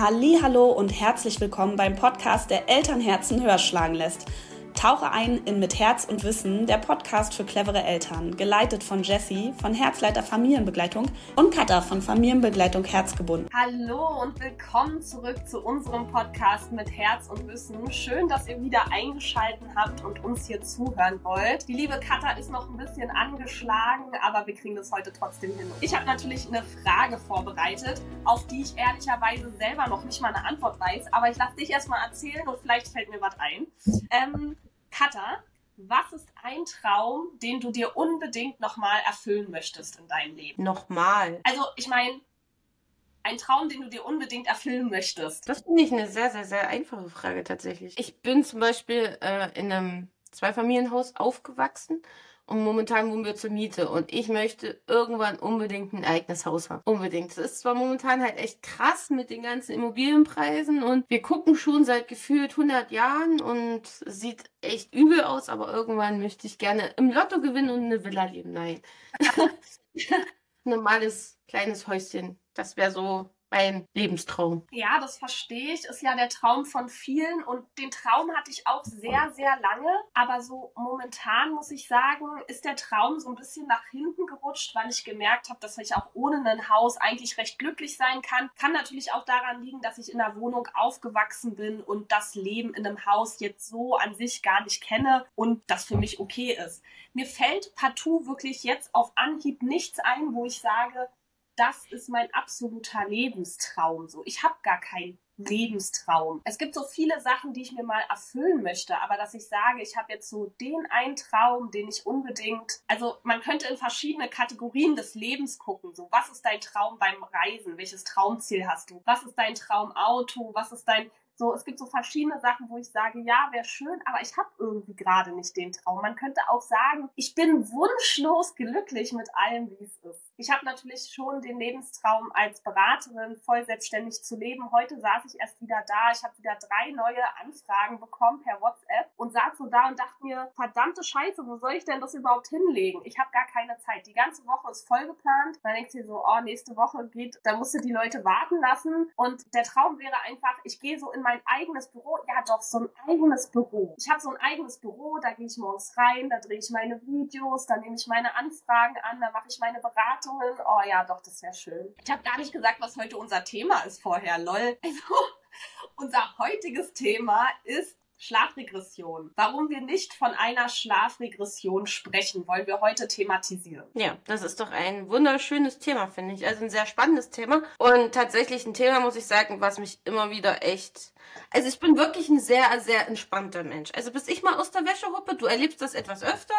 Hallo und herzlich willkommen beim Podcast, der Elternherzen höher schlagen lässt. Tauche ein in Mit Herz und Wissen, der Podcast für clevere Eltern, geleitet von Jessie von Herzleiter Familienbegleitung und Katha von Familienbegleitung Herzgebunden. Hallo und willkommen zurück zu unserem Podcast Mit Herz und Wissen. Schön, dass ihr wieder eingeschaltet habt und uns hier zuhören wollt. Die liebe Katha ist noch ein bisschen angeschlagen, aber wir kriegen das heute trotzdem hin. Ich habe natürlich eine Frage vorbereitet, auf die ich ehrlicherweise selber noch nicht mal eine Antwort weiß, aber ich lasse dich erstmal erzählen und vielleicht fällt mir was ein. Ähm, Katha, was ist ein Traum, den du dir unbedingt nochmal erfüllen möchtest in deinem Leben? Nochmal. Also, ich meine, ein Traum, den du dir unbedingt erfüllen möchtest. Das finde ich eine sehr, sehr, sehr einfache Frage tatsächlich. Ich bin zum Beispiel äh, in einem Zweifamilienhaus aufgewachsen und momentan wohnen wir zur Miete. Und ich möchte irgendwann unbedingt ein eigenes Haus haben. Unbedingt. Das ist zwar momentan halt echt krass mit den ganzen Immobilienpreisen. Und wir gucken schon seit gefühlt 100 Jahren und sieht echt übel aus. Aber irgendwann möchte ich gerne im Lotto gewinnen und eine Villa leben. Nein. Normales kleines Häuschen. Das wäre so mein Lebenstraum. Ja, das verstehe ich. Ist ja der Traum von vielen und den Traum hatte ich auch sehr, sehr lange. Aber so momentan muss ich sagen, ist der Traum so ein bisschen nach hinten gerutscht, weil ich gemerkt habe, dass ich auch ohne ein Haus eigentlich recht glücklich sein kann. Kann natürlich auch daran liegen, dass ich in einer Wohnung aufgewachsen bin und das Leben in einem Haus jetzt so an sich gar nicht kenne und das für mich okay ist. Mir fällt partout wirklich jetzt auf Anhieb nichts ein, wo ich sage, das ist mein absoluter Lebenstraum. So, ich habe gar keinen Lebenstraum. Es gibt so viele Sachen, die ich mir mal erfüllen möchte, aber dass ich sage, ich habe jetzt so den einen Traum, den ich unbedingt, also man könnte in verschiedene Kategorien des Lebens gucken. So, was ist dein Traum beim Reisen? Welches Traumziel hast du? Was ist dein Traumauto? Was ist dein so, es gibt so verschiedene Sachen, wo ich sage, ja, wäre schön, aber ich habe irgendwie gerade nicht den Traum. Man könnte auch sagen, ich bin wunschlos glücklich mit allem, wie es ist. Ich habe natürlich schon den Lebenstraum als Beraterin voll selbstständig zu leben. Heute saß ich erst wieder da. Ich habe wieder drei neue Anfragen bekommen per WhatsApp und saß so da und dachte mir, verdammte Scheiße, wo soll ich denn das überhaupt hinlegen? Ich habe gar keine Zeit. Die ganze Woche ist voll geplant. Dann denkst du dir so, oh, nächste Woche geht, da musst du die Leute warten lassen. Und der Traum wäre einfach, ich gehe so in mein eigenes Büro. Ja, doch, so ein eigenes Büro. Ich habe so ein eigenes Büro, da gehe ich morgens rein, da drehe ich meine Videos, da nehme ich meine Anfragen an, da mache ich meine Beratung Bewertungen. Oh ja, doch, das wäre schön. Ich habe gar nicht gesagt, was heute unser Thema ist vorher, lol. Also, unser heutiges Thema ist Schlafregression. Warum wir nicht von einer Schlafregression sprechen, wollen wir heute thematisieren. Ja, das ist doch ein wunderschönes Thema, finde ich. Also ein sehr spannendes Thema. Und tatsächlich ein Thema, muss ich sagen, was mich immer wieder echt also ich bin wirklich ein sehr, sehr entspannter Mensch. Also bis ich mal aus der Wäsche huppe, du erlebst das etwas öfter,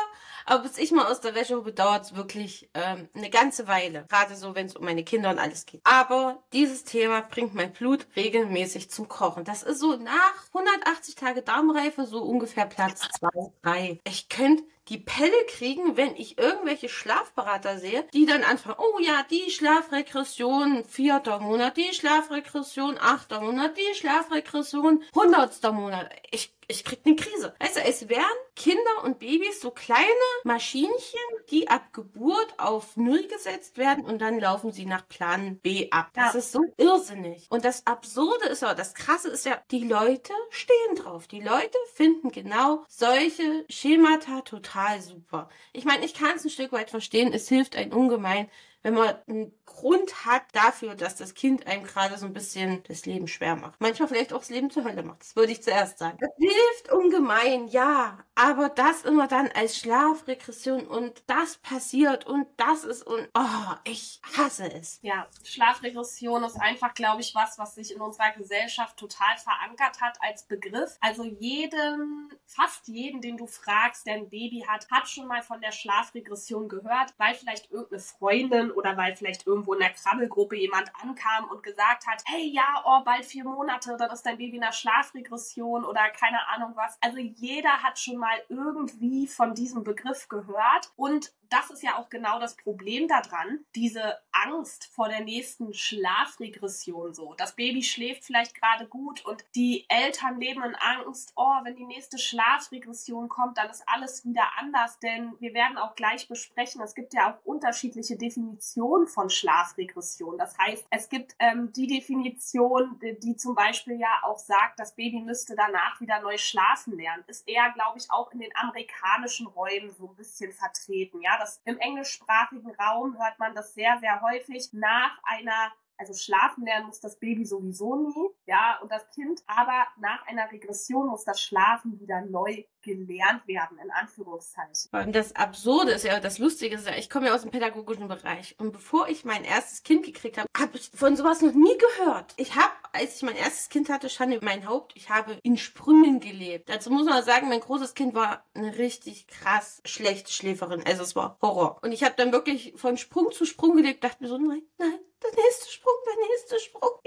aber bis ich mal aus der Wäsche huppe, dauert es wirklich ähm, eine ganze Weile. Gerade so, wenn es um meine Kinder und alles geht. Aber dieses Thema bringt mein Blut regelmäßig zum Kochen. Das ist so nach 180 Tage Darmreife so ungefähr Platz 2, 3. Ich könnte die Pelle kriegen, wenn ich irgendwelche Schlafberater sehe, die dann anfangen, oh ja, die Schlafregression vierter Monat, die Schlafregression achter Monat, die Schlafregression hundertster Monat. Ich ich krieg eine Krise. Also es wären Kinder und Babys so kleine Maschinchen, die ab Geburt auf Null gesetzt werden und dann laufen sie nach Plan B ab. Das ja. ist so irrsinnig. Und das Absurde ist aber, das Krasse ist ja, die Leute stehen drauf. Die Leute finden genau solche Schemata total super. Ich meine, ich kann es ein Stück weit verstehen. Es hilft ein ungemein, wenn man einen Grund hat dafür, dass das Kind einem gerade so ein bisschen das Leben schwer macht. Manchmal vielleicht auch das Leben zur Hölle macht. Das würde ich zuerst sagen. Das hilft ungemein, ja. Aber das immer dann als Schlafregression und das passiert und das ist und oh, ich hasse es. Ja, Schlafregression ist einfach, glaube ich, was, was sich in unserer Gesellschaft total verankert hat als Begriff. Also jedem, fast jeden, den du fragst, der ein Baby hat, hat schon mal von der Schlafregression gehört, weil vielleicht irgendeine Freundin oder weil vielleicht irgendwo in der Krabbelgruppe jemand ankam und gesagt hat, hey ja, oh, bald vier Monate, dann ist dein Baby in der Schlafregression oder keine Ahnung was. Also jeder hat schon mal irgendwie von diesem Begriff gehört und das ist ja auch genau das Problem daran, diese Angst vor der nächsten Schlafregression so. Das Baby schläft vielleicht gerade gut und die Eltern leben in Angst, oh, wenn die nächste Schlafregression kommt, dann ist alles wieder anders, denn wir werden auch gleich besprechen, es gibt ja auch unterschiedliche Definitionen von Schlafregression. Das heißt, es gibt ähm, die Definition, die, zum Beispiel ja auch sagt, das Baby müsste danach wieder neu schlafen lernen, ist eher, glaube ich, auch in den amerikanischen Räumen so ein bisschen vertreten. Ja, das im englischsprachigen Raum hört man das sehr, sehr häufig nach einer also schlafen lernen muss das Baby sowieso nie, ja, und das Kind, aber nach einer Regression muss das Schlafen wieder neu gelernt werden, in Anführungszeichen. Und das Absurde ist ja, das Lustige ist ja, ich komme ja aus dem pädagogischen Bereich und bevor ich mein erstes Kind gekriegt habe, habe ich von sowas noch nie gehört. Ich habe, als ich mein erstes Kind hatte, Schande über mein Haupt, ich habe in Sprüngen gelebt. Dazu muss man sagen, mein großes Kind war eine richtig krass schlechte Schläferin, also es war Horror. Und ich habe dann wirklich von Sprung zu Sprung gelebt, dachte mir so, nein, nein, der nächste Sprung, der nächste Sprung.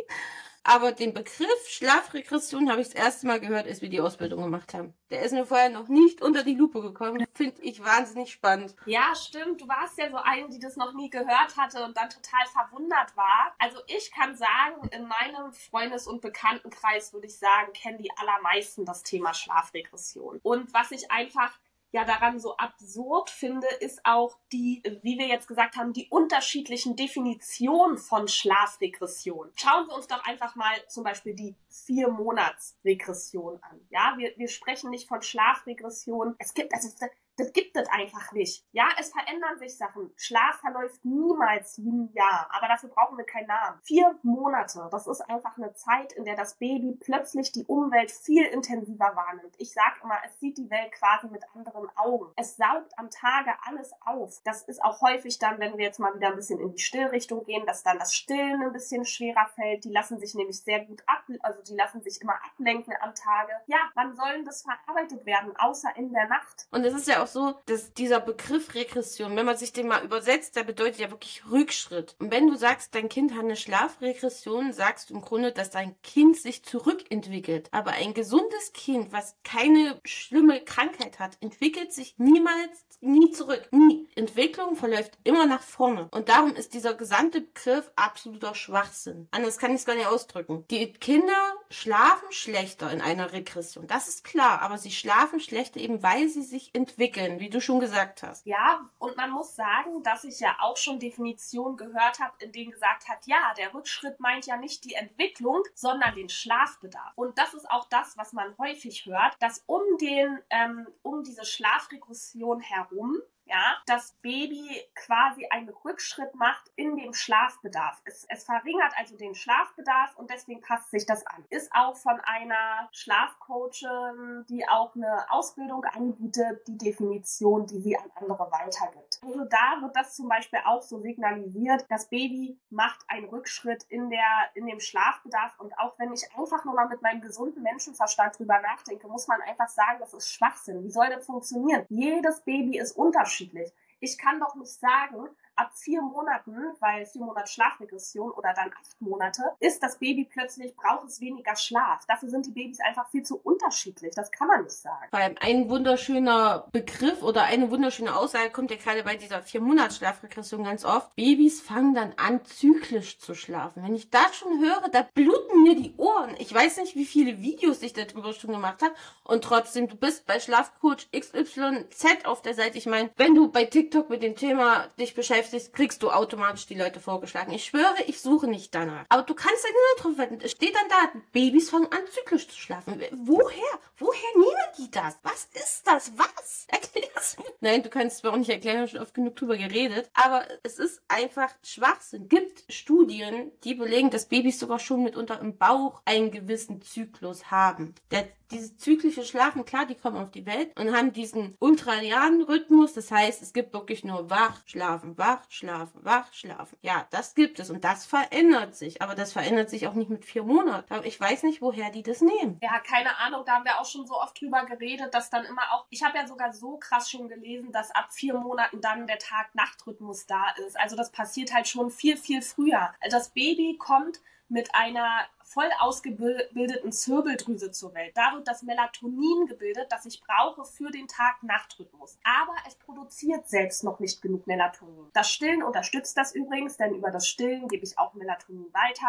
Aber den Begriff Schlafregression habe ich das erste Mal gehört, als wir die Ausbildung gemacht haben. Der ist mir vorher noch nicht unter die Lupe gekommen. Finde ich wahnsinnig spannend. Ja, stimmt. Du warst ja so eine, die das noch nie gehört hatte und dann total verwundert war. Also ich kann sagen, in meinem Freundes- und Bekanntenkreis würde ich sagen, kennen die allermeisten das Thema Schlafregression. Und was ich einfach ja daran so absurd finde, ist auch die, wie wir jetzt gesagt haben, die unterschiedlichen Definitionen von Schlafregression. Schauen wir uns doch einfach mal zum Beispiel die vier Monats Regression an. Ja, wir, wir sprechen nicht von Schlafregression. Es gibt, also das gibt es einfach nicht. Ja, es verändern sich Sachen. Schlaf verläuft niemals wie ein Jahr, aber dafür brauchen wir keinen Namen. Vier Monate, das ist einfach eine Zeit, in der das Baby plötzlich die Umwelt viel intensiver wahrnimmt. Ich sage immer, es sieht die Welt quasi mit anderen Augen. Es saugt am Tage alles auf. Das ist auch häufig dann, wenn wir jetzt mal wieder ein bisschen in die Stillrichtung gehen, dass dann das Stillen ein bisschen schwerer fällt. Die lassen sich nämlich sehr gut ab, also die lassen sich immer ablenken am Tage. Ja, wann sollen das verarbeitet werden, außer in der Nacht? Und es ist ja auch so, dass dieser Begriff Regression, wenn man sich den mal übersetzt, der bedeutet ja wirklich Rückschritt. Und wenn du sagst, dein Kind hat eine Schlafregression, sagst du im Grunde, dass dein Kind sich zurückentwickelt. Aber ein gesundes Kind, was keine schlimme Krankheit hat, entwickelt sich niemals, nie zurück. Nie. Entwicklung verläuft immer nach vorne. Und darum ist dieser gesamte Begriff absoluter Schwachsinn. Anders kann ich es gar nicht ausdrücken. Die Kinder schlafen schlechter in einer Regression. Das ist klar. Aber sie schlafen schlechter eben, weil sie sich entwickeln entwickeln, wie du schon gesagt hast. Ja, und man muss sagen, dass ich ja auch schon Definitionen gehört habe, in denen gesagt hat, ja, der Rückschritt meint ja nicht die Entwicklung, sondern den Schlafbedarf. Und das ist auch das, was man häufig hört, dass um den, ähm, um diese Schlafregression herum ja, das Baby quasi einen Rückschritt macht in dem Schlafbedarf. Es, es verringert also den Schlafbedarf und deswegen passt sich das an. Ist auch von einer Schlafcoachin, die auch eine Ausbildung anbietet, die Definition, die sie an andere weitergibt. Also da wird das zum Beispiel auch so signalisiert, das Baby macht einen Rückschritt in der, in dem Schlafbedarf und auch wenn ich einfach nur mal mit meinem gesunden Menschenverstand drüber nachdenke, muss man einfach sagen, das ist Schwachsinn. Wie soll das funktionieren? Jedes Baby ist unterschiedlich unterschiedlich. Ich kann doch nicht sagen, ab vier Monaten, weil vier Monate Schlafregression oder dann acht Monate, ist das Baby plötzlich, braucht es weniger Schlaf. Dafür sind die Babys einfach viel zu unterschiedlich. Das kann man nicht sagen. Vor allem ein wunderschöner Begriff oder eine wunderschöne Aussage kommt ja gerade bei dieser vier Monats Schlafregression ganz oft. Babys fangen dann an, zyklisch zu schlafen. Wenn ich das schon höre, da bluten mir die Ohren. Ich weiß nicht, wie viele Videos ich darüber schon gemacht habe. Und trotzdem, du bist bei Schlafcoach XYZ auf der Seite. Ich meine, wenn du bei TikTok mit dem Thema dich beschäftigst, beschäftigst, kriegst du automatisch die Leute vorgeschlagen. Ich schwöre, ich suche nicht danach. Aber du kannst deine drauf wetten. Es steht dann da, Babys fangen an, zyklisch zu schlafen. Woher? Woher nehmen die das? Was ist das? Was? Erklär's mir. Nein, du kannst es mir auch nicht erklären, ich habe schon oft genug drüber geredet. Aber es ist einfach Schwachsinn. Gibt Studien, die belegen, dass Babys sogar schon mitunter im Bauch einen gewissen Zyklus haben. Der dieses zyklische Schlafen, klar, die kommen auf die Welt und haben diesen ultralianen Rhythmus. Das heißt, es gibt wirklich nur wach, schlafen, wach, schlafen, wach, schlafen. Ja, das gibt es und das verändert sich. Aber das verändert sich auch nicht mit vier Monaten. Aber ich weiß nicht, woher die das nehmen. Ja, keine Ahnung. Da haben wir auch schon so oft drüber geredet, dass dann immer auch, ich habe ja sogar so krass schon gelesen, dass ab vier Monaten dann der Tag-Nacht-Rhythmus da ist. Also das passiert halt schon viel, viel früher. Das Baby kommt mit einer voll ausgebildeten Zirbeldrüse zur Welt. Da wird das Melatonin gebildet, das ich brauche für den Tag-Nacht-Rhythmus. Aber es produziert selbst noch nicht genug Melatonin. Das Stillen unterstützt das übrigens, denn über das Stillen gebe ich auch Melatonin weiter.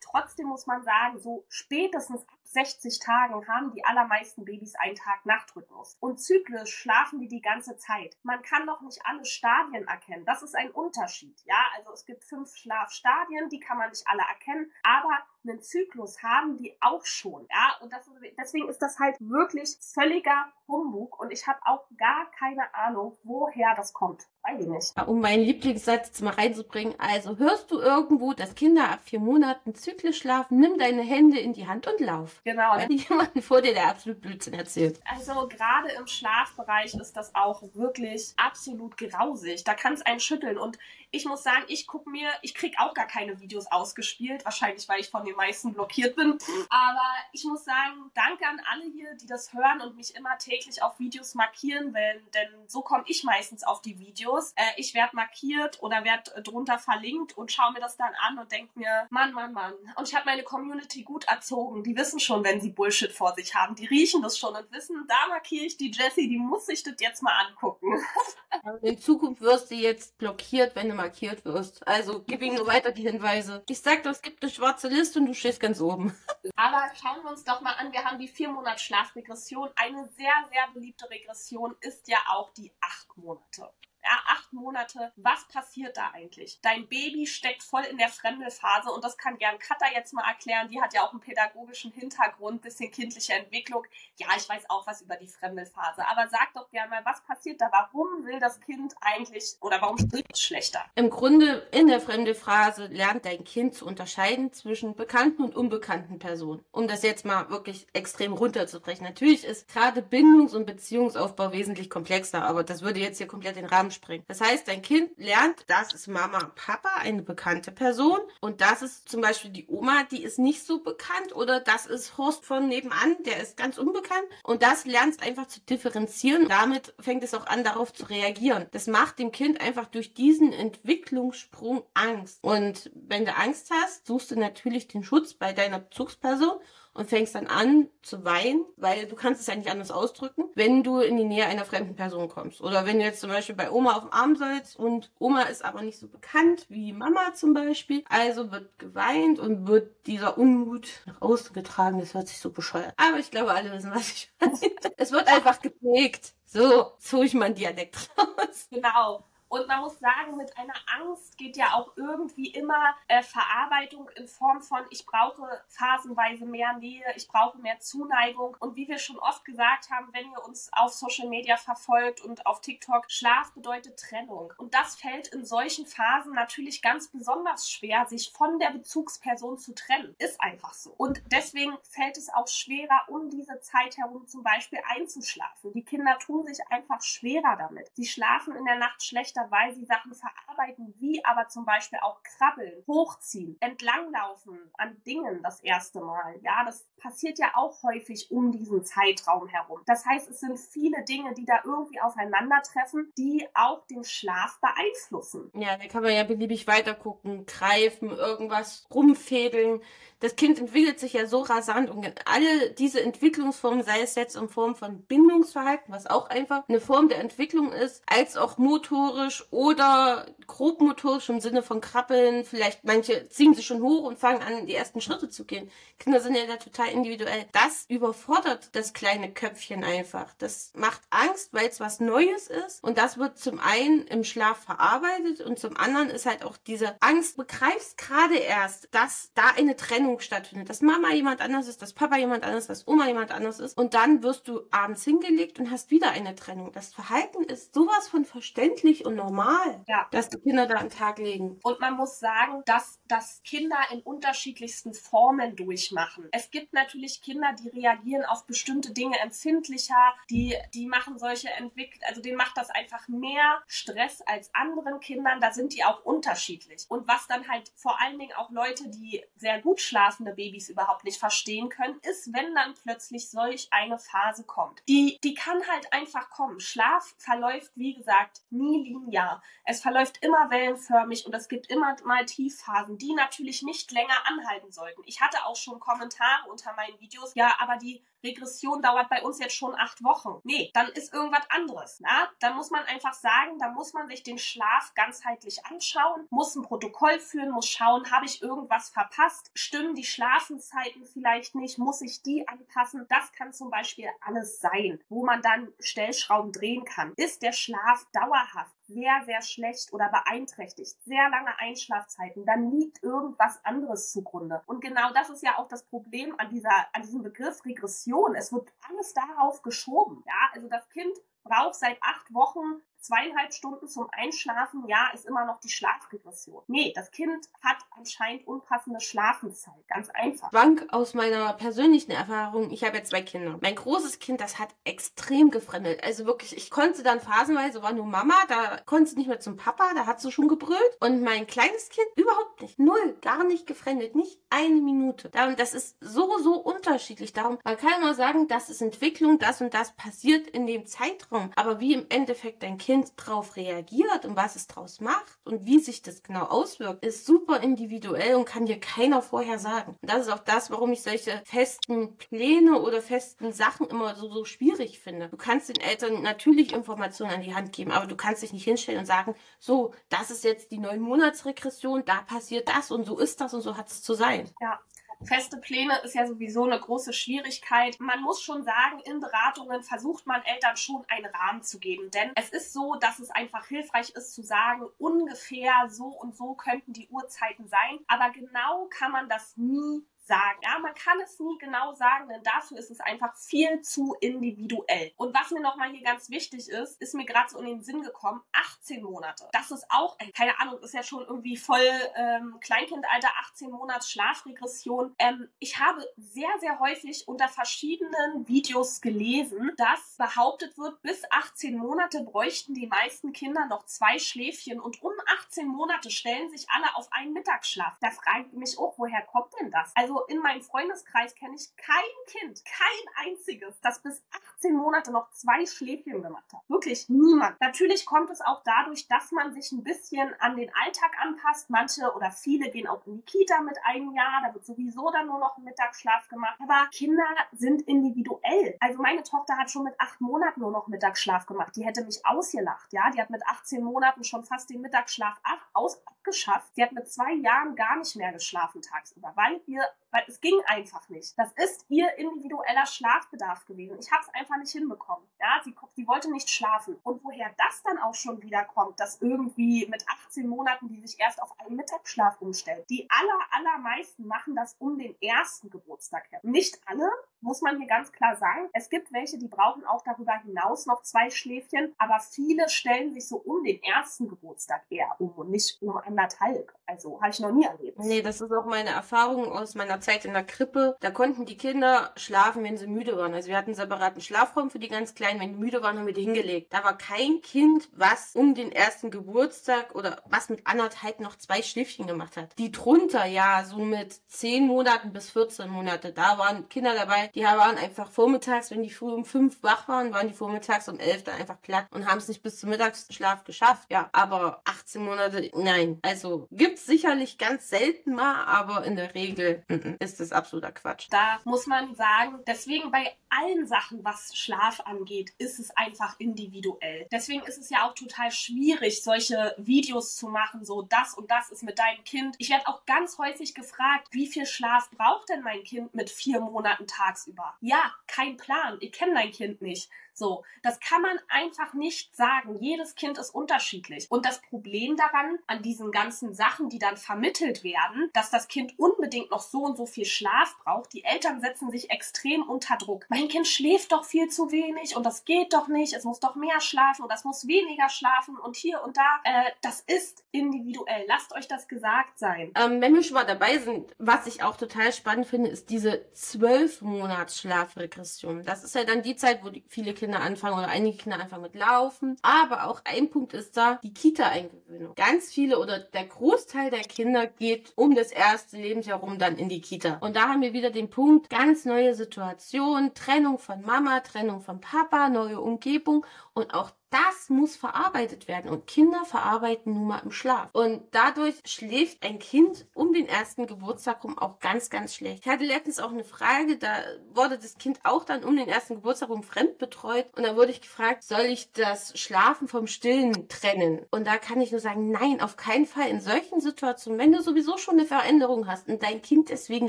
Trotzdem muss man sagen, so spätestens 60 Tagen haben die allermeisten Babys einen Tag-Nacht-Rhythmus. Und zyklisch schlafen die die ganze Zeit. Man kann noch nicht alle Stadien erkennen. Das ist ein Unterschied. Ja, also es gibt fünf Schlafstadien, die kann man nicht alle erkennen. Aber einen Zyklus haben die auch schon. Ja, und das, deswegen ist das halt wirklich völliger Humbug und ich habe auch gar keine Ahnung, woher das kommt. Weiß ich nicht. Um meinen Lieblingssatz mal reinzubringen, also hörst du irgendwo, dass Kinder ab vier Monaten zyklisch schlafen, nimm deine Hände in die Hand und lauf. Genau. Weil jemand vor dir, der absolut Blödsinn erzählt. Also gerade im Schlafbereich ist das auch wirklich absolut grausig. Da kann es einen schütteln und ich muss sagen, ich gucke mir, ich kriege auch gar keine Videos ausgespielt, wahrscheinlich weil ich von den meisten blockiert bin. Aber ich muss sagen, danke an alle hier, die das hören und mich immer täglich auf Videos markieren, weil, denn so komme ich meistens auf die Videos. Äh, ich werde markiert oder werde drunter verlinkt und schaue mir das dann an und denke mir, Mann, Mann, Mann. Und ich habe meine Community gut erzogen. Die wissen schon, wenn sie Bullshit vor sich haben. Die riechen das schon und wissen, da markiere ich die Jessie, die muss sich das jetzt mal angucken. In Zukunft wirst du jetzt blockiert, wenn du markiert wirst. Also gib ihm nur weiter die Hinweise. Ich sag doch, es gibt eine schwarze Liste und du stehst ganz oben. Aber schauen wir uns doch mal an, wir haben die vier Monats Schlafregression. Eine sehr, sehr beliebte Regression ist ja auch die acht Monate ja, acht Monate, was passiert da eigentlich? Dein Baby steckt voll in der Fremdelphase und das kann gern Katha jetzt mal erklären. Die hat ja auch einen pädagogischen Hintergrund, bisschen kindliche Entwicklung. Ja, ich weiß auch was über die Fremdelphase, aber sag doch gern mal, was passiert da? Warum will das Kind eigentlich oder warum spricht es schlechter? Im Grunde in der Fremdelphase lernt dein Kind zu unterscheiden zwischen bekannten und unbekannten Personen. Um das jetzt mal wirklich extrem runterzubrechen. Natürlich ist gerade Bindungs- und Beziehungsaufbau wesentlich komplexer, aber das würde jetzt hier komplett den Rahmen springen. Das heißt, dein Kind lernt, das ist Mama und Papa, eine bekannte Person. Und das ist zum Beispiel die Oma, die ist nicht so bekannt. Oder das ist Horst von nebenan, der ist ganz unbekannt. Und das lernt es einfach zu differenzieren. Damit fängt es auch an, darauf zu reagieren. Das macht dem Kind einfach durch diesen Entwicklungssprung Angst. Und wenn du Angst hast, suchst du natürlich den Schutz bei deiner Bezugsperson und fängst dann an zu weinen, weil du kannst es ja nicht anders ausdrücken, wenn du in die Nähe einer fremden Person kommst. Oder wenn du jetzt zum Beispiel bei Oma auf dem Arm sitzt und Oma ist aber nicht so bekannt wie Mama zum Beispiel. Also wird geweint und wird dieser Unmut nach außen getragen. Das hört sich so bescheuert. Aber ich glaube, alle wissen, was ich meine. es wird einfach geprägt. So, so ich mein Dialekt raus. Genau. Und man muss sagen, mit einer Angst geht ja auch irgendwie immer äh, Verarbeitung in Form von, ich brauche phasenweise mehr Nähe, ich brauche mehr Zuneigung. Und wie wir schon oft gesagt haben, wenn ihr uns auf Social Media verfolgt und auf TikTok, Schlaf bedeutet Trennung. Und das fällt in solchen Phasen natürlich ganz besonders schwer, sich von der Bezugsperson zu trennen. Ist einfach so. Und deswegen fällt es auch schwerer, um diese Zeit herum zum Beispiel einzuschlafen. Die Kinder tun sich einfach schwerer damit. Sie schlafen in der Nacht schlechter leichter, weil sie Sachen verarbeiten, wie aber zum Beispiel auch krabbeln, hochziehen, entlanglaufen an Dingen das erste Mal. Ja, das passiert ja auch häufig um diesen Zeitraum herum. Das heißt, es sind viele Dinge, die da irgendwie aufeinandertreffen, die auch den Schlaf beeinflussen. Ja, da kann man ja beliebig weitergucken, greifen, irgendwas rumfädeln. Das Kind entwickelt sich ja so rasant und alle diese Entwicklungsformen, sei es jetzt in Form von Bindungsverhalten, was auch einfach eine Form der Entwicklung ist, als auch motorisch oder grobmotorisch im Sinne von Krabbeln. Vielleicht manche ziehen sich schon hoch und fangen an, die ersten Schritte zu gehen. Kinder sind ja da total individuell. Das überfordert das kleine Köpfchen einfach. Das macht Angst, weil es was Neues ist. Und das wird zum einen im Schlaf verarbeitet und zum anderen ist halt auch diese Angst, begreifst gerade erst, dass da eine Trennung stattfindet. Dass Mama jemand anders ist, dass Papa jemand anders ist, dass Oma jemand anders ist. Und dann wirst du abends hingelegt und hast wieder eine Trennung. Das Verhalten ist sowas von verständlich und normal, ja. dass die Kinder da den Tag legen. Und man muss sagen, dass das Kinder in unterschiedlichsten Formen durchmachen. Es gibt natürlich Kinder, die reagieren auf bestimmte Dinge empfindlicher, die, die machen solche Entwicklungen, also denen macht das einfach mehr Stress als anderen Kindern. Da sind die auch unterschiedlich. Und was dann halt vor allen Dingen auch Leute, die sehr gut schlafen, einschlafende Babys überhaupt nicht verstehen können, ist, wenn dann plötzlich solch eine Phase kommt. Die, die kann halt einfach kommen. Schlaf verläuft, wie gesagt, nie linear. Es verläuft immer wellenförmig und es gibt immer mal Tiefphasen, die natürlich nicht länger anhalten sollten. Ich hatte auch schon Kommentare unter meinen Videos, ja, aber die Regression dauert bei uns jetzt schon acht Wochen. Nee, dann ist irgendwas anderes. Na? Dann muss man einfach sagen, da muss man sich den Schlaf ganzheitlich anschauen, muss ein Protokoll führen, muss schauen, habe ich irgendwas verpasst? Stimmen die Schlafenszeiten vielleicht nicht? Muss ich die anpassen? Das kann zum Beispiel alles sein, wo man dann Stellschrauben drehen kann. Ist der Schlaf dauerhaft? Sehr, sehr schlecht oder beeinträchtigt, sehr lange Einschlafzeiten, dann liegt irgendwas anderes zugrunde. Und genau das ist ja auch das Problem an dieser, an diesem Begriff Regression. Es wird alles darauf geschoben. Ja, also das Kind braucht seit acht Wochen zweieinhalb Stunden zum Einschlafen, ja, ist immer noch die Schlafregression. Nee, das Kind hat anscheinend unpassende Schlafenszeit. Ganz einfach. Bank aus meiner persönlichen Erfahrung, ich habe ja zwei Kinder. Mein großes Kind, das hat extrem gefremdelt. Also wirklich, ich konnte dann phasenweise, war nur Mama, da konnte sie nicht mehr zum Papa, da hat sie schon gebrüllt. Und mein kleines Kind überhaupt nicht. Null, gar nicht gefremdelt, nicht eine Minute. Das ist so, so unterschiedlich. Darum, man kann immer sagen, das ist Entwicklung, das und das passiert in dem Zeitraum. Aber wie im Endeffekt dein Kind Kind drauf reagiert und was es draus macht und wie sich das genau auswirkt, ist super individuell und kann dir keiner vorher sagen. Und das ist auch das, warum ich solche festen Pläne oder festen Sachen immer so, so schwierig finde. Du kannst den Eltern natürlich Informationen an die Hand geben, aber du kannst dich nicht hinstellen und sagen, so, das ist jetzt die neun Monatsregression, da passiert das und so ist das und so hat es zu sein. Ja, Feste Pläne ist ja sowieso eine große Schwierigkeit. Man muss schon sagen, in Beratungen versucht man Eltern schon einen Rahmen zu geben. Denn es ist so, dass es einfach hilfreich ist zu sagen, ungefähr so und so könnten die Uhrzeiten sein. Aber genau kann man das nie sagen. Ja, man kann es nie genau sagen, denn dafür ist es einfach viel zu individuell. Und was mir nochmal hier ganz wichtig ist, ist mir gerade so in den Sinn gekommen, 18 Monate. Das ist auch, keine Ahnung, ist ja schon irgendwie voll ähm, Kleinkindalter, 18 Monats Schlafregression. Ähm, ich habe sehr, sehr häufig unter verschiedenen Videos gelesen, dass behauptet wird, bis 18 Monate bräuchten die meisten Kinder noch zwei Schläfchen und um 18 Monate stellen sich alle auf einen Mittagsschlaf. Da frage ich mich auch, woher kommt denn das? Also in meinem Freundeskreis kenne ich kein Kind, kein einziges, das bis 18 Monate noch zwei Schläfchen gemacht hat. Wirklich niemand. Natürlich kommt es auch dadurch, dass man sich ein bisschen an den Alltag anpasst. Manche oder viele gehen auch in die Kita mit einem Jahr. Da wird sowieso dann nur noch ein Mittagsschlaf gemacht. Aber Kinder sind individuell. Also meine Tochter hat schon mit acht Monaten nur noch Mittagsschlaf gemacht. Die hätte mich ausgelacht. Ja, die hat mit 18 Monaten schon fast den Mittagsschlaf ab, aus, abgeschafft. Sie hat mit zwei Jahren gar nicht mehr geschlafen tagsüber, weil wir weil es ging einfach nicht. Das ist ihr individueller Schlafbedarf gewesen. Ich habe es einfach nicht hinbekommen. Ja, sie, sie wollte nicht schlafen. Und woher das dann auch schon wieder kommt, dass irgendwie mit 18 Monaten die sich erst auf einen Mittagsschlaf umstellt. Die aller, allermeisten machen das um den ersten Geburtstag herum. Nicht alle, muss man hier ganz klar sagen. Es gibt welche, die brauchen auch darüber hinaus noch zwei Schläfchen, aber viele stellen sich so um den ersten Geburtstag eher um und nicht um anderthalb. Also habe ich noch nie erlebt. Nee, das ist auch meine Erfahrung aus meiner Zeit in der Krippe. Da konnten die Kinder schlafen, wenn sie müde waren. Also wir hatten einen separaten Schlafraum für die ganz Kleinen. Wenn die müde waren, haben wir die hingelegt. Da war kein Kind, was um den ersten Geburtstag oder was mit anderthalb noch zwei Schläfchen gemacht hat. Die drunter, ja, so mit zehn Monaten bis 14 Monate. Da waren Kinder dabei, die waren einfach vormittags, wenn die früh um fünf wach waren, waren die vormittags um elf dann einfach platt und haben es nicht bis zum Mittagsschlaf geschafft. Ja, aber 18 Monate, nein. Also gibt's sicherlich ganz selten mal, aber in der Regel ist das absoluter Quatsch. Da muss man sagen, deswegen bei allen Sachen, was Schlaf angeht, ist es einfach individuell. Deswegen ist es ja auch total schwierig, solche Videos zu machen, so das und das ist mit deinem Kind. Ich werde auch ganz häufig gefragt, wie viel Schlaf braucht denn mein Kind mit vier Monaten tagsüber? Tagsüber. Ja, kein Plan. Ich kenne dein Kind nicht. So, das kann man einfach nicht sagen. Jedes Kind ist unterschiedlich. Und das Problem daran, an diesen ganzen Sachen, die dann vermittelt werden, dass das Kind unbedingt noch so und so viel Schlaf braucht, die Eltern setzen sich extrem unter Druck. Mein Kind schläft doch viel zu wenig und das geht doch nicht. Es muss doch mehr schlafen und das muss weniger schlafen und hier und da. Äh, das ist individuell. Lasst euch das gesagt sein. Ähm, wenn wir schon mal dabei sind, was ich auch total spannend finde, ist diese zwölf Monate Monatsschlafregression. Das ist ja dann die Zeit, wo die, viele Kinder anfangen oder einige Kinder anfangen mit Laufen. Aber auch ein Punkt ist da die Kita-Eingewöhnung. Ganz viele oder der Großteil der Kinder geht um das erste Lebensjahr rum dann in die Kita. Und da haben wir wieder den Punkt, ganz neue Situation, Trennung von Mama, Trennung von Papa, neue Umgebung und auch das muss verarbeitet werden und Kinder verarbeiten nun mal im Schlaf. Und dadurch schläft ein Kind um den ersten Geburtstag rum auch ganz, ganz schlecht. Ich hatte letztens auch eine Frage, da wurde das Kind auch dann um den ersten Geburtstag rum fremd betreut und da wurde ich gefragt, soll ich das Schlafen vom Stillen trennen? Und da kann ich nur sagen, nein, auf keinen Fall. In solchen Situationen, wenn du sowieso schon eine Veränderung hast und dein Kind deswegen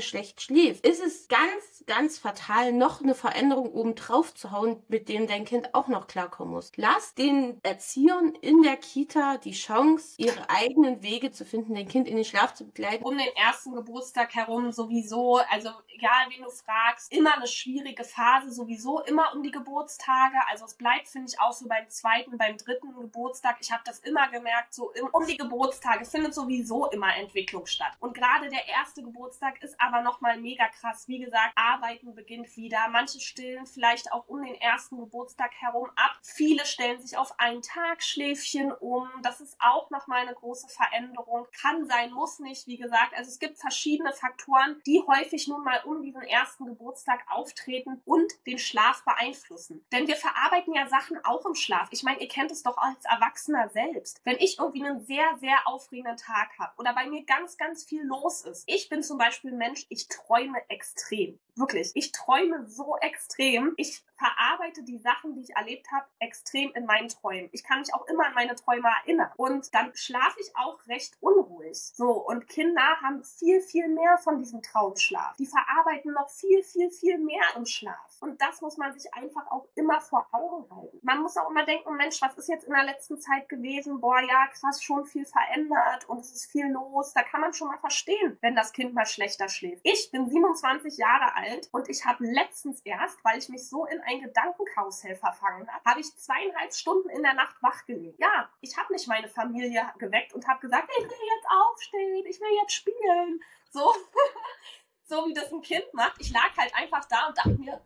schlecht schläft, ist es ganz, ganz fatal, noch eine Veränderung oben drauf zu hauen, mit dem dein Kind auch noch klarkommen muss. Lass den Erziehern in der Kita die Chance, ihre eigenen Wege zu finden, dein Kind in den Schlaf zu begleiten. Um den ersten Geburtstag herum sowieso, also egal wen du fragst, immer eine schwierige Phase, sowieso immer um die Geburtstage. Also es bleibt, finde ich, auch so beim zweiten, beim dritten Geburtstag. Ich habe das immer gemerkt, so um die Geburtstage findet sowieso immer Entwicklung statt. Und gerade der erste Geburtstag ist aber nochmal mega krass. Wie gesagt, Arbeiten beginnt wieder. Manche stillen vielleicht auch um den ersten Geburtstag herum ab. Viele stellen sich auf ein Tagschläfchen um. Das ist auch nochmal eine große Veränderung. Kann sein, muss nicht, wie gesagt. Also es gibt verschiedene Faktoren, die häufig nun mal um diesen ersten Geburtstag auftreten und den Schlaf beeinflussen. Denn wir verarbeiten ja Sachen auch im Schlaf. Ich meine, ihr kennt es doch als Erwachsener selbst. Wenn ich irgendwie einen sehr, sehr aufregenden Tag habe oder bei mir ganz, ganz viel los ist. Ich bin zum Beispiel ein Mensch, ich träume extrem. Wirklich. Ich träume so extrem. Ich verarbeite die Sachen, die ich erlebt habe, extrem in meinen Träumen. Ich kann mich auch immer an meine Träume erinnern. Und dann schlafe ich auch recht unruhig. So, und Kinder haben viel, viel mehr von diesem Traumschlaf. Die verarbeiten noch viel, viel, viel mehr im Schlaf. Und das muss man sich einfach auch immer vor Augen halten. Man muss auch immer denken, Mensch, was ist jetzt in der letzten Zeit gewesen? Boah, ja, krass, schon viel verändert und es ist viel los. Da kann man schon mal verstehen, wenn das Kind mal schlechter schläft. Ich bin 27 Jahre alt und ich habe letztens erst, weil ich mich so in ein Gedankenkarussell verfangen habe, habe ich zweieinhalb Stunden in der Nacht wach gelegt. Ja, ich habe nicht meine Familie geweckt und habe gesagt, ich will jetzt aufstehen, ich will jetzt spielen. So, so wie das ein Kind macht. Ich lag halt einfach da und dachte mir,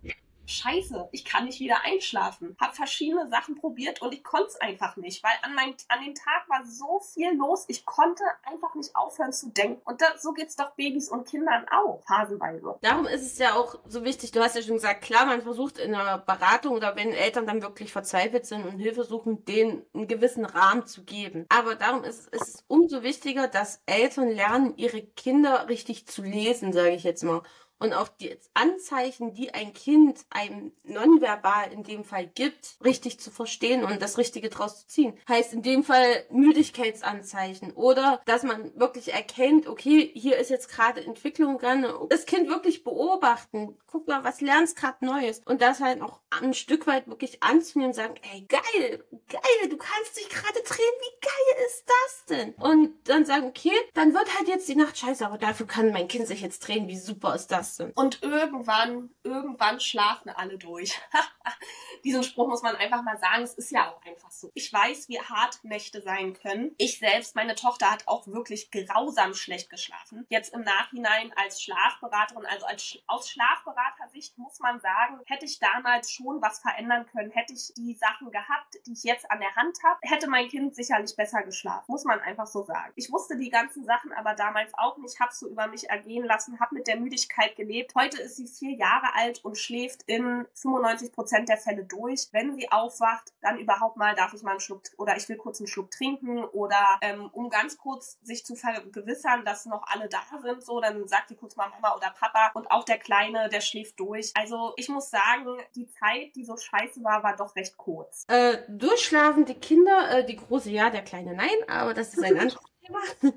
Scheiße, ich kann nicht wieder einschlafen. Hab verschiedene Sachen probiert und ich konnte es einfach nicht, weil an, mein, an dem Tag war so viel los, ich konnte einfach nicht aufhören zu denken. Und da, so geht's doch Babys und Kindern auch, phasenweise. Darum ist es ja auch so wichtig, du hast ja schon gesagt, klar, man versucht in einer Beratung oder wenn Eltern dann wirklich verzweifelt sind und Hilfe suchen, denen einen gewissen Rahmen zu geben. Aber darum ist, ist es umso wichtiger, dass Eltern lernen, ihre Kinder richtig zu lesen, sage ich jetzt mal und auch die Anzeichen, die ein Kind einem nonverbal in dem Fall gibt, richtig zu verstehen und das Richtige draus zu ziehen. Heißt in dem Fall Müdigkeitsanzeichen oder dass man wirklich erkennt, okay, hier ist jetzt gerade Entwicklung dran. Das Kind wirklich beobachten. Guck mal, was lernst gerade Neues. Und das halt auch ein Stück weit wirklich anzunehmen sagen, ey, geil, geil, du kannst dich gerade drehen, wie geil ist das denn? Und dann sagen, okay, dann wird halt jetzt die Nacht scheiße, aber dafür kann mein Kind sich jetzt drehen, wie super ist das? Klasse. Und irgendwann, irgendwann schlafen alle durch. Diesen Spruch muss man einfach mal sagen. Es ist ja auch einfach so. Ich weiß, wie hart Nächte sein können. Ich selbst, meine Tochter hat auch wirklich grausam schlecht geschlafen. Jetzt im Nachhinein als Schlafberaterin, also als, aus Schlafberatersicht muss man sagen, hätte ich damals schon was verändern können, hätte ich die Sachen gehabt, die ich jetzt an der Hand habe, hätte mein Kind sicherlich besser geschlafen. Muss man einfach so sagen. Ich wusste die ganzen Sachen aber damals auch nicht, habe so über mich ergehen lassen, habe mit der Müdigkeit gelebt. Heute ist sie vier Jahre alt und schläft in 95 Prozent der Fälle durch. Wenn sie aufwacht, dann überhaupt mal, darf ich mal einen Schluck oder ich will kurz einen Schluck trinken oder ähm, um ganz kurz sich zu vergewissern, dass noch alle da sind, so, dann sagt sie kurz mal Mama oder Papa und auch der Kleine, der schläft durch. Also ich muss sagen, die Zeit, die so scheiße war, war doch recht kurz. Äh, durchschlafende Kinder, äh, die große ja, der kleine nein, aber das ist ein anderes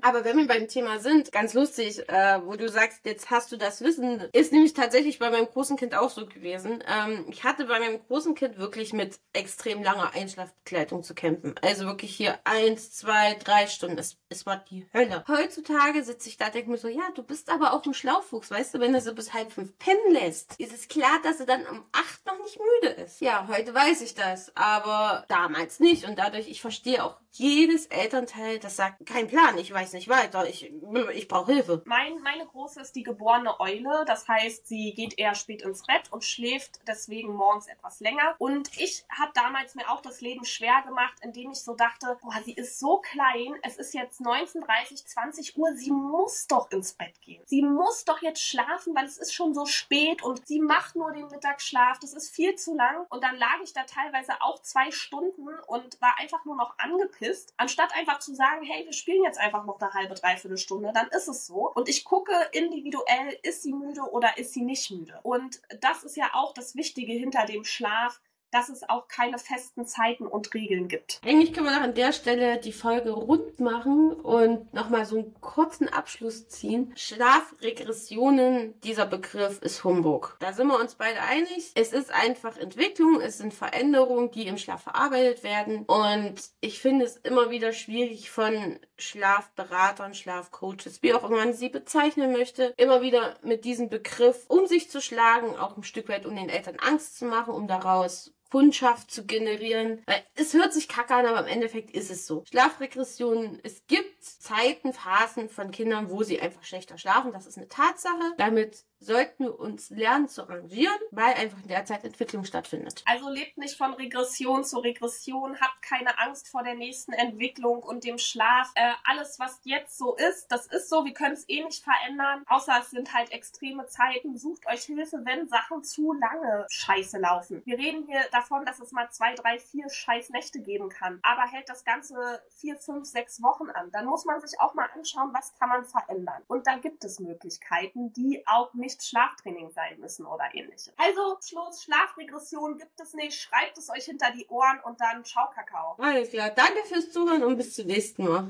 aber wenn wir beim Thema sind, ganz lustig, äh, wo du sagst, jetzt hast du das Wissen, ist nämlich tatsächlich bei meinem großen Kind auch so gewesen. Ähm, ich hatte bei meinem großen Kind wirklich mit extrem langer Einschlafbegleitung zu kämpfen. Also wirklich hier eins, zwei, drei Stunden. Es, es war die Hölle. Heutzutage sitze ich da, denke mir so, ja, du bist aber auch ein Schlaufuchs, weißt du, wenn er so bis halb fünf pennen lässt, ist es klar, dass er dann um acht noch nicht müde ist. Ja, heute weiß ich das, aber damals nicht und dadurch, ich verstehe auch jedes Elternteil, das sagt, kein Plan, ich weiß nicht weiter, ich, ich brauche Hilfe. Mein, meine Große ist die geborene Eule. Das heißt, sie geht eher spät ins Bett und schläft deswegen morgens etwas länger. Und ich habe damals mir auch das Leben schwer gemacht, indem ich so dachte, boah, sie ist so klein, es ist jetzt 19.30, 20 Uhr, sie muss doch ins Bett gehen. Sie muss doch jetzt schlafen, weil es ist schon so spät und sie macht nur den Mittagsschlaf. Das ist viel zu lang. Und dann lag ich da teilweise auch zwei Stunden und war einfach nur noch angepisst, anstatt einfach zu sagen, hey, wir spielen jetzt einfach noch eine halbe, dreiviertel Stunde, dann ist es so. Und ich gucke individuell, ist sie müde oder ist sie nicht müde. Und das ist ja auch das Wichtige hinter dem Schlaf dass es auch keine festen Zeiten und Regeln gibt. Eigentlich können wir noch an der Stelle die Folge rund machen und nochmal so einen kurzen Abschluss ziehen. Schlafregressionen, dieser Begriff ist Humbug. Da sind wir uns beide einig. Es ist einfach Entwicklung, es sind Veränderungen, die im Schlaf verarbeitet werden. Und ich finde es immer wieder schwierig von Schlafberatern, Schlafcoaches, wie auch immer man sie bezeichnen möchte, immer wieder mit diesem Begriff um sich zu schlagen, auch ein Stück weit um den Eltern Angst zu machen, um daraus Kundschaft zu generieren. Weil es hört sich kacke an, aber im Endeffekt ist es so. Schlafregressionen, es gibt Zeiten, Phasen von Kindern, wo sie einfach schlechter schlafen. Das ist eine Tatsache. Damit sollten wir uns lernen zu rangieren, weil einfach in der Zeit Entwicklung stattfindet. Also lebt nicht von Regression zu Regression, habt keine Angst vor der nächsten Entwicklung und dem Schlaf. Äh, alles, was jetzt so ist, das ist so, wir können es eh nicht verändern, außer es sind halt extreme Zeiten. Sucht euch Hilfe, wenn Sachen zu lange scheiße laufen. Wir reden hier davon, dass es mal zwei, drei, vier scheiß Nächte geben kann, aber hält das Ganze vier, fünf, sechs Wochen an. Dann muss man sich auch mal anschauen, was kann man verändern. Und da gibt es Möglichkeiten, die auch nicht Schlaftraining sein müssen oder ähnliches. Also, Schluss, Schlafregression gibt es nicht. Schreibt es euch hinter die Ohren und dann ciao Kakao. Alles klar. Danke fürs Zuhören und bis zum nächsten Mal.